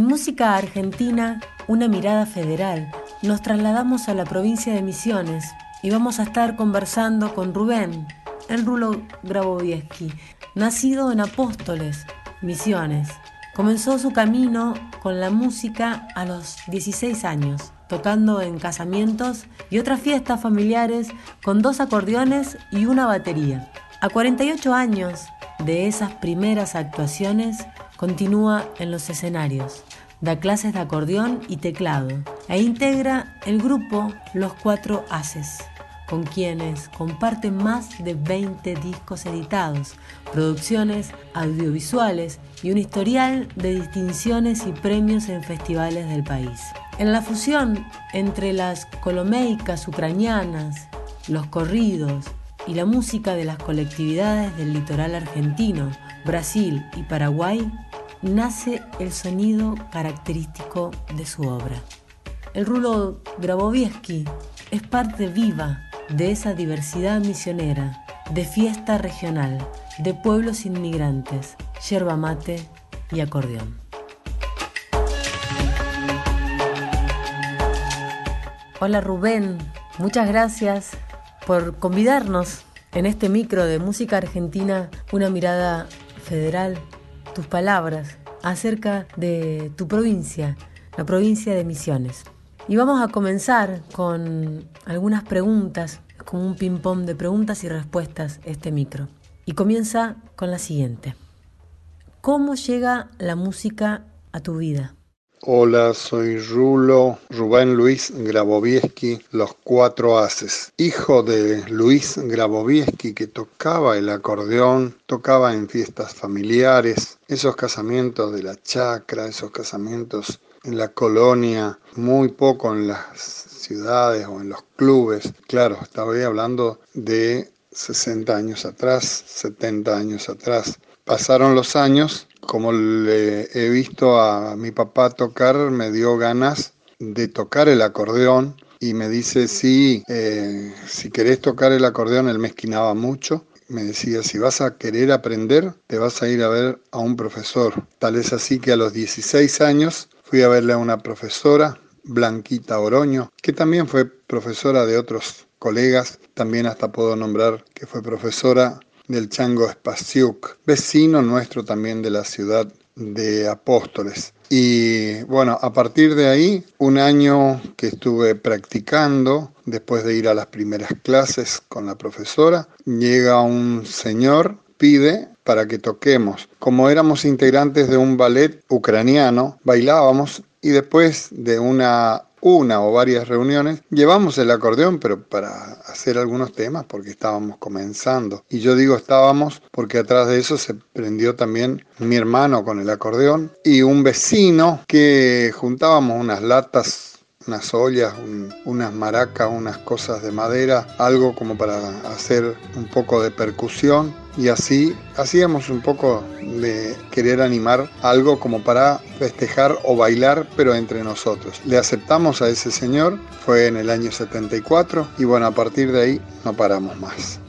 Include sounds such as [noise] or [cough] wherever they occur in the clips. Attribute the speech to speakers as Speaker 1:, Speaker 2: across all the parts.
Speaker 1: En Música Argentina, una mirada federal, nos trasladamos a la provincia de Misiones y vamos a estar conversando con Rubén, el Rulo Grabovieski, nacido en Apóstoles, Misiones. Comenzó su camino con la música a los 16 años, tocando en casamientos y otras fiestas familiares con dos acordeones y una batería. A 48 años de esas primeras actuaciones, Continúa en los escenarios, da clases de acordeón y teclado e integra el grupo Los Cuatro Haces, con quienes comparte más de 20 discos editados, producciones audiovisuales y un historial de distinciones y premios en festivales del país. En la fusión entre las colomeicas ucranianas, los corridos y la música de las colectividades del litoral argentino, Brasil y Paraguay, nace el sonido característico de su obra. El rulo Grabovieski es parte viva de esa diversidad misionera, de fiesta regional, de pueblos inmigrantes, yerba mate y acordeón. Hola Rubén, muchas gracias por convidarnos en este micro de música argentina, una mirada federal tus palabras acerca de tu provincia, la provincia de Misiones. Y vamos a comenzar con algunas preguntas, como un ping-pong de preguntas y respuestas este micro. Y comienza con la siguiente. ¿Cómo llega la música a tu vida?
Speaker 2: Hola, soy Rulo Rubén Luis Grabovieski, Los Cuatro Haces, hijo de Luis Grabovieski que tocaba el acordeón, tocaba en fiestas familiares, esos casamientos de la chacra, esos casamientos en la colonia, muy poco en las ciudades o en los clubes. Claro, estaba hablando de 60 años atrás, 70 años atrás. Pasaron los años como le he visto a mi papá tocar, me dio ganas de tocar el acordeón y me dice, sí, eh, si querés tocar el acordeón, él me esquinaba mucho. Me decía, si vas a querer aprender, te vas a ir a ver a un profesor. Tal es así que a los 16 años fui a verle a una profesora, Blanquita Oroño, que también fue profesora de otros colegas, también hasta puedo nombrar que fue profesora del Chango Spasiuk, vecino nuestro también de la ciudad de Apóstoles. Y bueno, a partir de ahí, un año que estuve practicando, después de ir a las primeras clases con la profesora, llega un señor, pide para que toquemos. Como éramos integrantes de un ballet ucraniano, bailábamos y después de una una o varias reuniones, llevamos el acordeón, pero para hacer algunos temas porque estábamos comenzando. Y yo digo estábamos porque atrás de eso se prendió también mi hermano con el acordeón y un vecino que juntábamos unas latas unas ollas, unas maracas, unas cosas de madera, algo como para hacer un poco de percusión y así hacíamos un poco de querer animar algo como para festejar o bailar, pero entre nosotros. Le aceptamos a ese señor, fue en el año 74 y bueno, a partir de ahí no paramos más.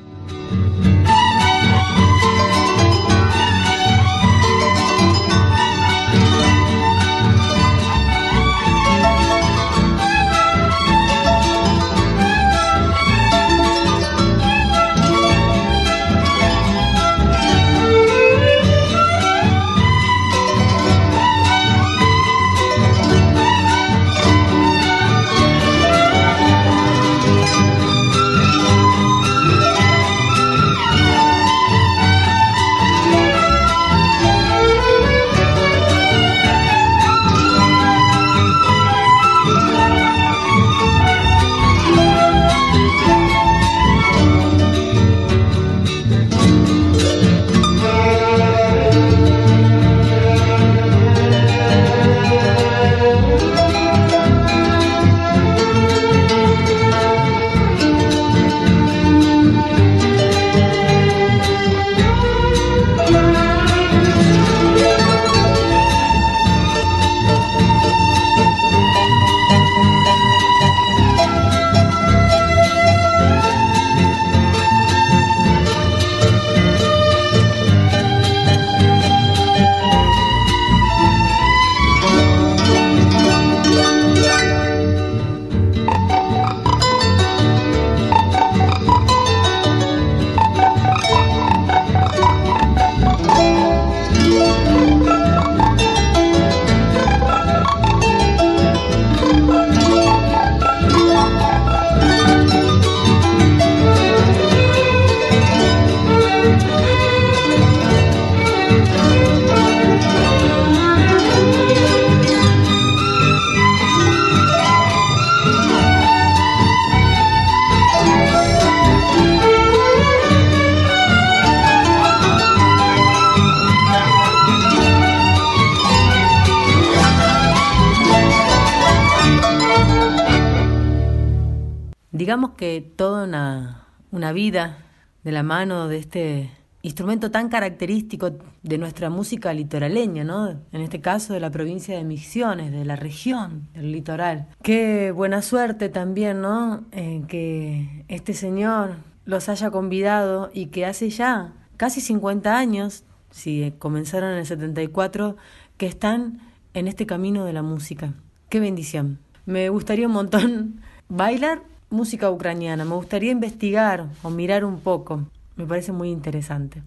Speaker 1: Vida de la mano de este instrumento tan característico de nuestra música litoraleña, ¿no? En este caso de la provincia de Misiones, de la región del litoral. Qué buena suerte también, ¿no? Eh, que este señor los haya convidado y que hace ya casi 50 años, si comenzaron en el 74, que están en este camino de la música. Qué bendición. Me gustaría un montón [laughs] bailar música ucraniana, me gustaría investigar o mirar un poco. Me parece muy interesante.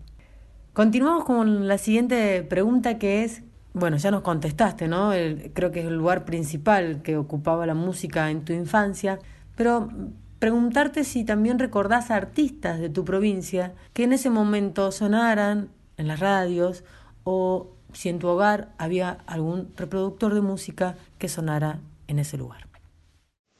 Speaker 1: Continuamos con la siguiente pregunta que es, bueno, ya nos contestaste, ¿no? creo que es el lugar principal que ocupaba la música en tu infancia, pero preguntarte si también recordás a artistas de tu provincia que en ese momento sonaran en las radios o si en tu hogar había algún reproductor de música que sonara en ese lugar.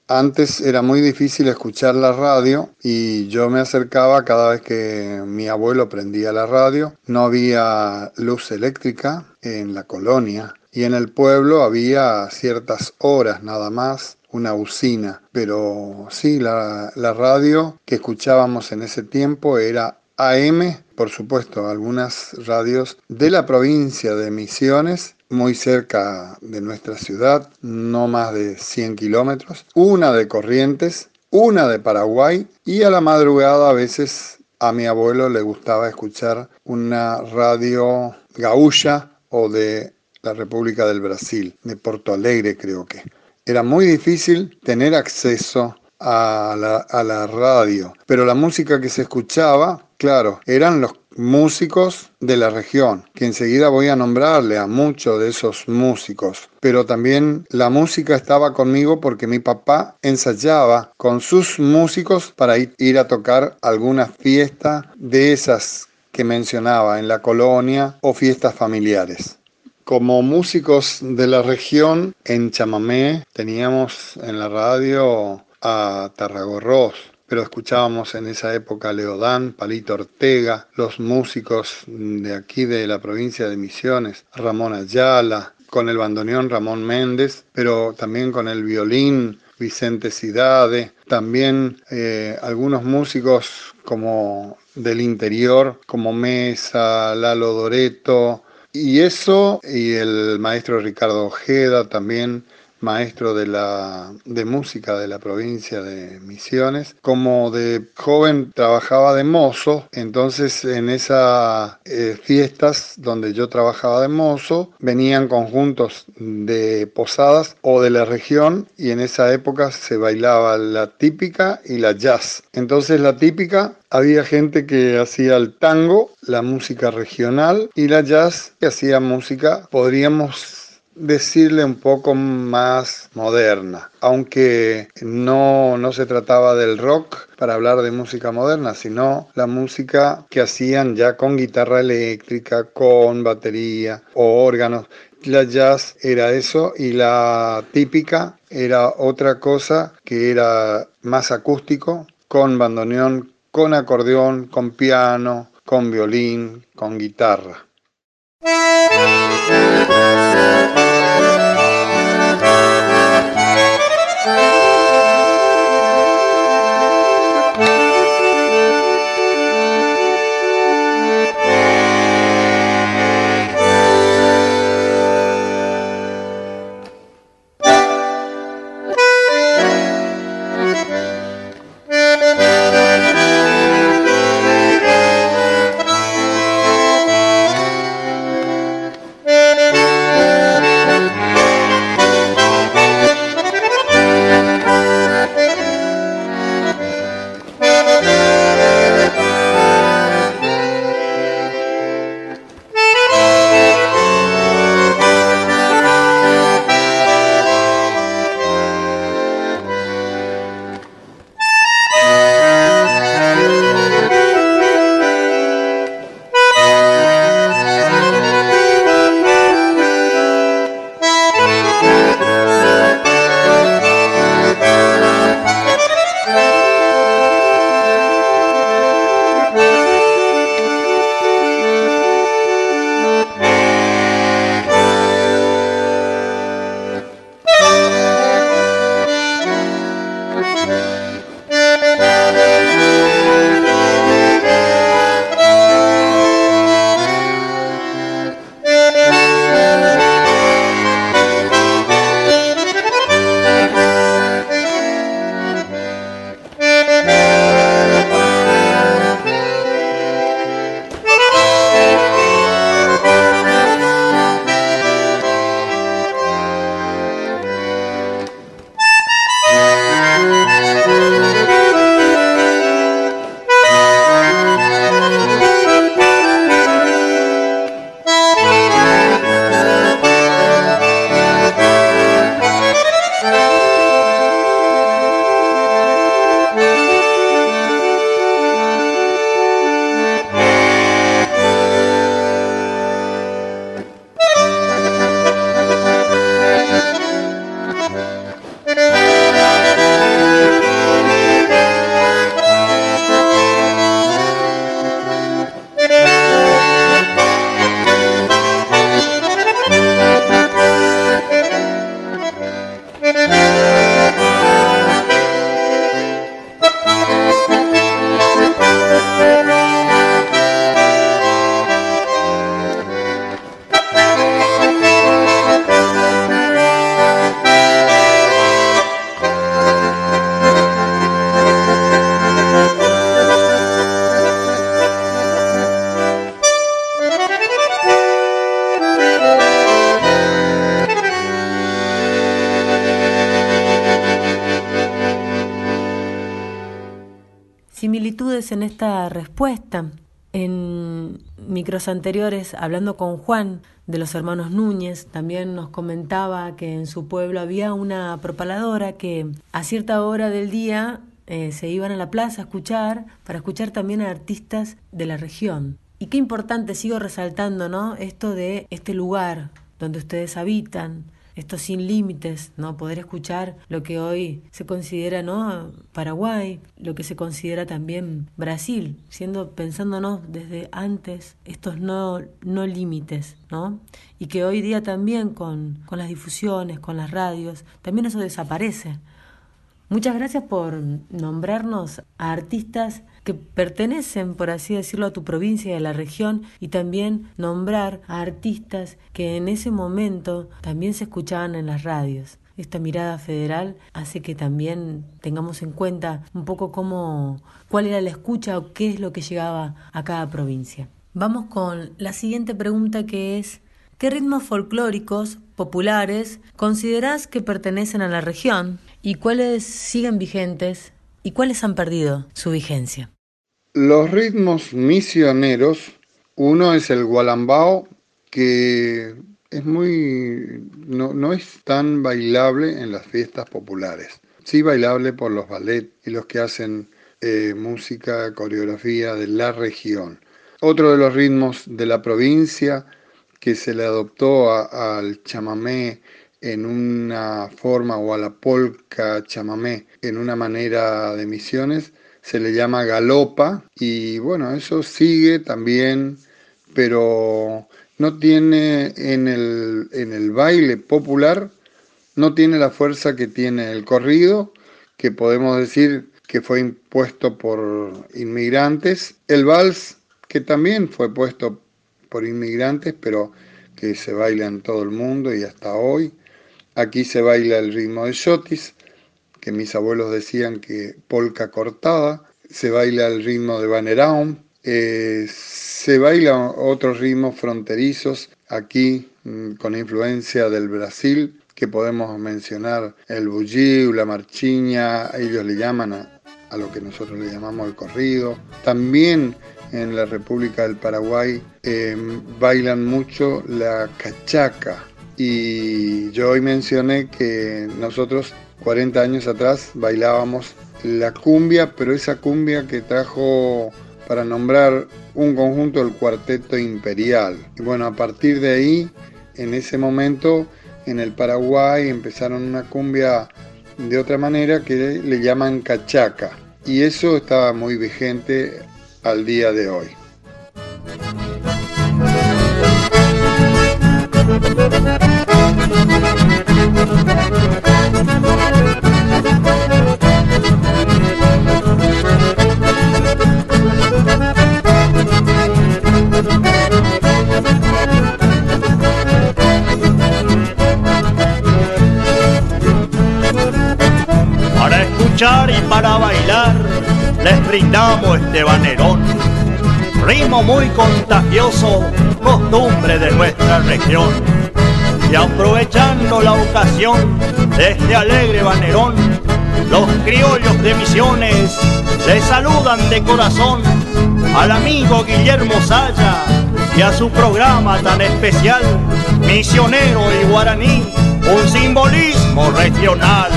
Speaker 2: Antes era muy difícil escuchar la radio y yo me acercaba cada vez que mi abuelo prendía la radio. No había luz eléctrica en la colonia y en el pueblo había ciertas horas nada más una usina. Pero sí, la, la radio que escuchábamos en ese tiempo era AM, por supuesto, algunas radios de la provincia de Misiones muy cerca de nuestra ciudad, no más de 100 kilómetros, una de Corrientes, una de Paraguay y a la madrugada a veces a mi abuelo le gustaba escuchar una radio gaúcha o de la República del Brasil, de Porto Alegre creo que. Era muy difícil tener acceso a la, a la radio, pero la música que se escuchaba, claro, eran los músicos de la región, que enseguida voy a nombrarle a muchos de esos músicos. Pero también la música estaba conmigo porque mi papá ensayaba con sus músicos para ir a tocar alguna fiesta de esas que mencionaba en la colonia o fiestas familiares. Como músicos de la región, en Chamamé teníamos en la radio a Tarragorros, pero escuchábamos en esa época Leodán, Palito Ortega, los músicos de aquí de la provincia de Misiones, Ramón Ayala, con el bandoneón Ramón Méndez, pero también con el violín Vicente Cidade, también eh, algunos músicos como del interior, como Mesa, Lalo Doreto, y eso, y el maestro Ricardo Ojeda también, maestro de, la, de música de la provincia de Misiones. Como de joven trabajaba de mozo, entonces en esas eh, fiestas donde yo trabajaba de mozo, venían conjuntos de posadas o de la región y en esa época se bailaba la típica y la jazz. Entonces la típica había gente que hacía el tango, la música regional y la jazz que hacía música, podríamos decirle un poco más moderna, aunque no, no se trataba del rock para hablar de música moderna, sino la música que hacían ya con guitarra eléctrica, con batería o órganos. La jazz era eso y la típica era otra cosa que era más acústico, con bandoneón, con acordeón, con piano, con violín, con guitarra.
Speaker 1: Respuesta. En micros anteriores, hablando con Juan de los hermanos Núñez, también nos comentaba que en su pueblo había una propaladora que a cierta hora del día eh, se iban a la plaza a escuchar, para escuchar también a artistas de la región. Y qué importante, sigo resaltando, ¿no? Esto de este lugar donde ustedes habitan, esto sin límites, ¿no? Poder escuchar lo que hoy se considera, ¿no? Paraguay, lo que se considera también Brasil, siendo pensándonos desde antes estos no, no límites, ¿no? Y que hoy día también con, con las difusiones, con las radios, también eso desaparece. Muchas gracias por nombrarnos a artistas que pertenecen, por así decirlo, a tu provincia y a la región y también nombrar a artistas que en ese momento también se escuchaban en las radios. Esta mirada federal hace que también tengamos en cuenta un poco cómo, cuál era la escucha o qué es lo que llegaba a cada provincia. Vamos con la siguiente pregunta que es ¿Qué ritmos folclóricos populares considerás que pertenecen a la región y cuáles siguen vigentes y cuáles han perdido su vigencia?
Speaker 2: Los ritmos misioneros, uno es el gualambao, que es muy, no, es tan bailable en las fiestas populares. Sí bailable por los ballet y los que hacen eh, música, coreografía de la región. Otro de los ritmos de la provincia que se le adoptó al chamamé en una forma o a la polka chamamé en una manera de misiones se le llama galopa y bueno, eso sigue también, pero no tiene en el, en el baile popular, no tiene la fuerza que tiene el corrido, que podemos decir que fue impuesto por inmigrantes, el vals, que también fue puesto por inmigrantes, pero que se baila en todo el mundo y hasta hoy. Aquí se baila el ritmo de shotis, que mis abuelos decían que polka cortada, se baila el ritmo de Baneraum, eh, se baila otros ritmos fronterizos aquí mm, con influencia del Brasil, que podemos mencionar el bugiu, la marchiña, ellos le llaman a, a lo que nosotros le llamamos el corrido. También en la República del Paraguay em, bailan mucho la cachaca. Y yo hoy mencioné que nosotros 40 años atrás bailábamos la cumbia, pero esa cumbia que trajo para nombrar un conjunto el cuarteto imperial. Bueno, a partir de ahí, en ese momento, en el Paraguay empezaron una cumbia de otra manera que le llaman cachaca. Y eso estaba muy vigente al día de hoy.
Speaker 3: Este banerón, ritmo muy contagioso, costumbre de nuestra región. Y aprovechando la ocasión de este alegre banerón, los criollos de Misiones les saludan de corazón al amigo Guillermo Saya y a su programa tan especial, Misionero y Guaraní, un simbolismo regional.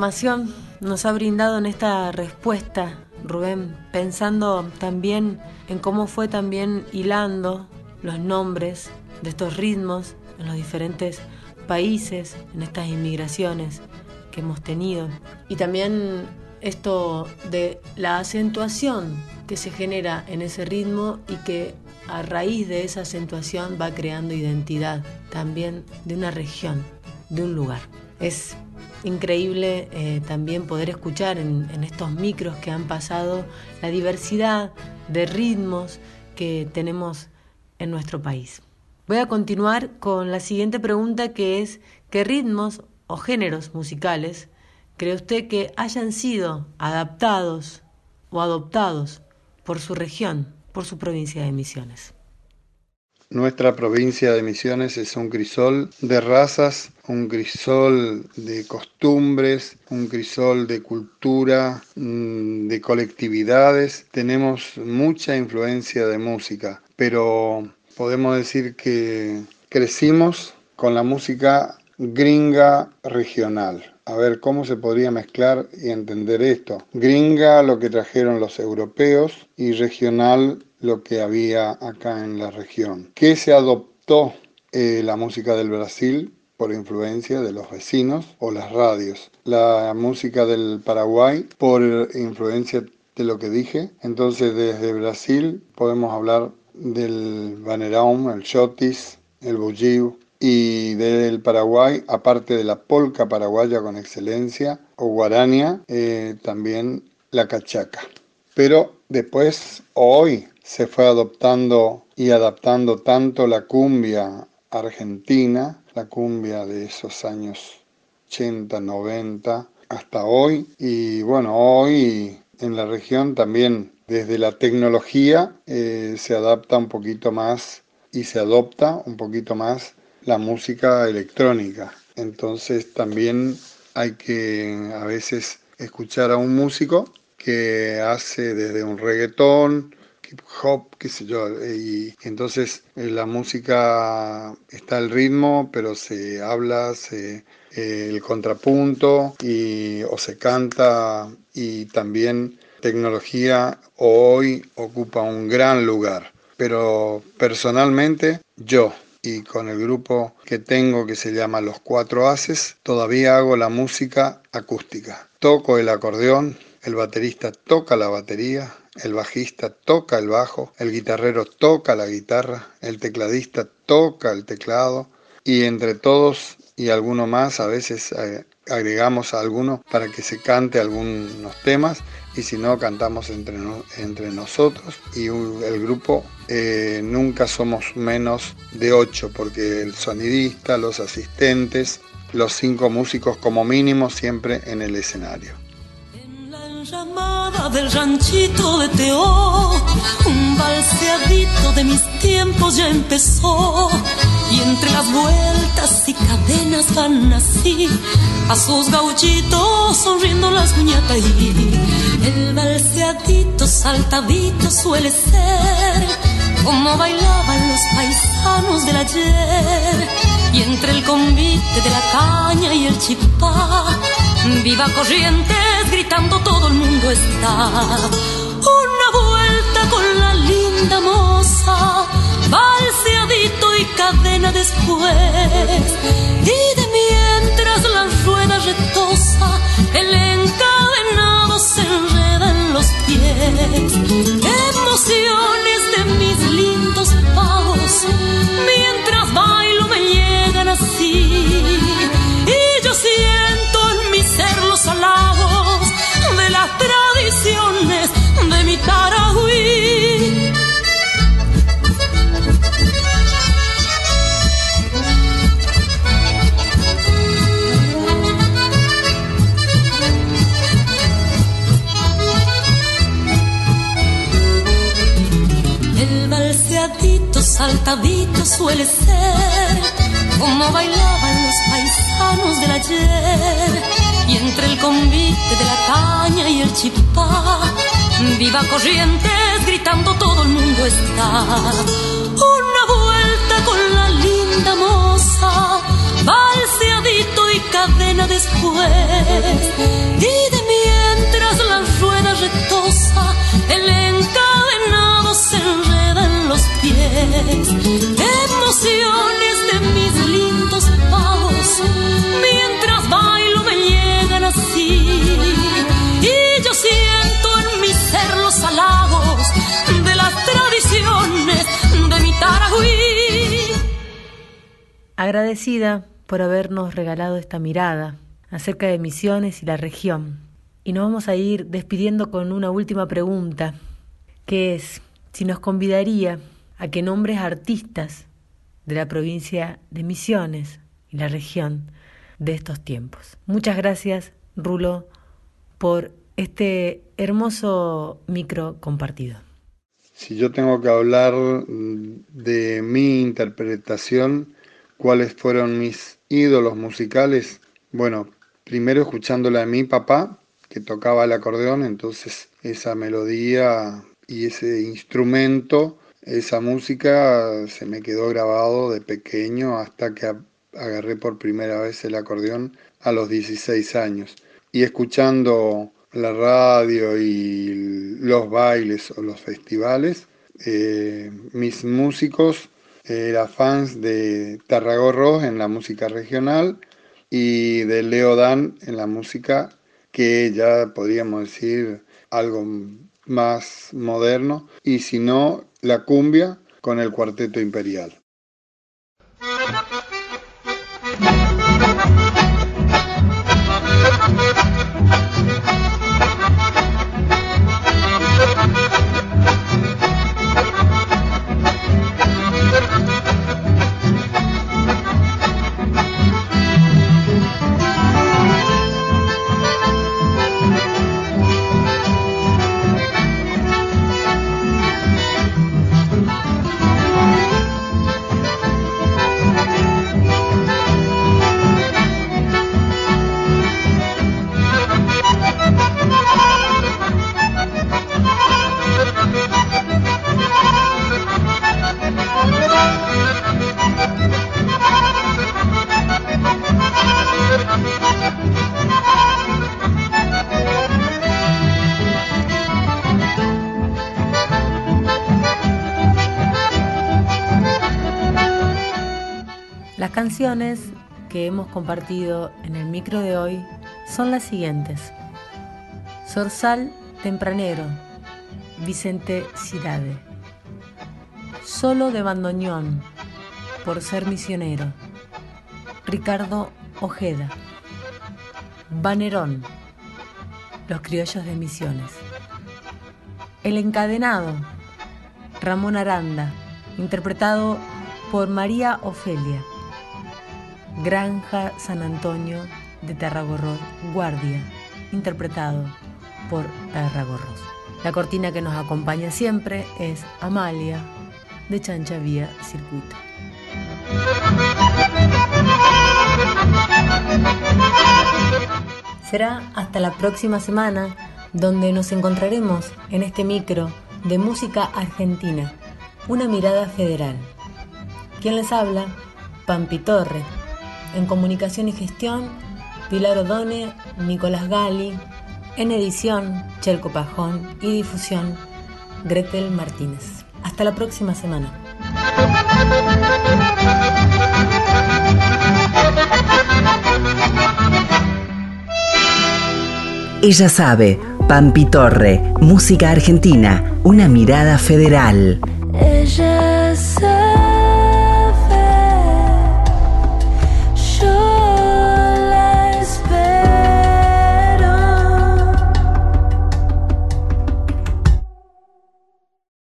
Speaker 1: Información nos ha brindado en esta respuesta, Rubén, pensando también en cómo fue también hilando los nombres de estos ritmos en los diferentes países, en estas inmigraciones que hemos tenido. Y también esto de la acentuación que se genera en ese ritmo y que a raíz de esa acentuación va creando identidad también de una región, de un lugar. Es increíble eh, también poder escuchar en, en estos micros que han pasado la diversidad de ritmos que tenemos en nuestro país. Voy a continuar con la siguiente pregunta que es ¿qué ritmos o géneros musicales cree usted que hayan sido adaptados o adoptados por su región, por su provincia de Misiones?
Speaker 2: Nuestra provincia de Misiones es un crisol de razas, un crisol de costumbres, un crisol de cultura, mm, de colectividades. Tenemos mucha influencia de música, pero podemos decir que crecimos con la música gringa regional. A ver cómo se podría mezclar y entender esto. Gringa lo que trajeron los europeos y regional lo que había acá en la región. ¿Qué se adoptó eh, la música del Brasil por influencia de los vecinos o las radios. La música del Paraguay por influencia de lo que dije. Entonces desde Brasil podemos hablar del Baneraum, el Chotis, el Bugiu y del Paraguay, aparte de la polca paraguaya con excelencia o guarania, eh, también la cachaca. Pero después, hoy, se fue adoptando y adaptando tanto la cumbia argentina, la cumbia de esos años 80, 90, hasta hoy. Y bueno, hoy en la región también desde la tecnología eh, se adapta un poquito más y se adopta un poquito más la música electrónica. Entonces también hay que a veces escuchar a un músico que hace desde un reggaetón, hip hop, qué sé yo, y entonces eh, la música está el ritmo, pero se habla, se, eh, el contrapunto y, o se canta y también tecnología hoy ocupa un gran lugar. Pero personalmente yo y con el grupo que tengo que se llama Los Cuatro Haces, todavía hago la música acústica. Toco el acordeón, el baterista toca la batería, el bajista toca el bajo, el guitarrero toca la guitarra, el tecladista toca el teclado y entre todos y alguno más a veces eh, agregamos a alguno para que se cante algunos temas y si no cantamos entre, entre nosotros y el grupo eh, nunca somos menos de ocho porque el sonidista, los asistentes, los cinco músicos como mínimo siempre en el escenario
Speaker 4: llamada del ranchito de Teo, un balseadito de mis tiempos ya empezó. Y entre las vueltas y cadenas van así, a sus gauchitos sonriendo las muñecas. El balseadito saltadito suele ser como bailaban los paisanos del ayer. Y entre el convite de la caña y el chipá, viva corrientes gritando todo el mundo está. Una vuelta con la linda moza, balseadito y cadena después. Y de mientras la rueda retosa, el de la caña y el chipá, viva corrientes gritando todo el mundo está. Una
Speaker 1: Agradecida por habernos regalado esta mirada acerca de Misiones y la región. Y nos vamos a ir despidiendo con una última pregunta, que es si nos convidaría a que nombres artistas de la provincia de Misiones y la región de estos tiempos. Muchas gracias, Rulo, por este hermoso micro compartido.
Speaker 2: Si yo tengo que hablar de mi interpretación, cuáles fueron mis ídolos musicales, bueno, primero escuchándola a mi papá, que tocaba el acordeón, entonces esa melodía y ese instrumento, esa música se me quedó grabado de pequeño hasta que agarré por primera vez el acordeón a los 16 años. Y escuchando la radio y los bailes o los festivales, eh, mis músicos era fans de Tarragorros en la música regional y de Leo Dan en la música que ya podríamos decir algo más moderno y si no la cumbia con el cuarteto imperial.
Speaker 1: Las canciones que hemos compartido en el micro de hoy son las siguientes. Sorsal Tempranero, Vicente Cidade. Solo de bandoneón, por ser misionero, Ricardo Ojeda. Banerón, Los criollos de Misiones. El encadenado, Ramón Aranda, interpretado por María Ofelia. Granja San Antonio de Tarragorros, Guardia, interpretado por Tarragorros. La cortina que nos acompaña siempre es Amalia de Chancha Vía Circuito. Será hasta la próxima semana donde nos encontraremos en este micro de música argentina, una mirada federal. ¿Quién les habla? Pampi Torre en comunicación y gestión, Pilar Odone, Nicolás Gali. En edición, Chelco Pajón. Y difusión, Gretel Martínez. Hasta la próxima semana.
Speaker 5: Ella sabe, Pampi Torre, música argentina, una mirada federal.
Speaker 4: Ella sabe.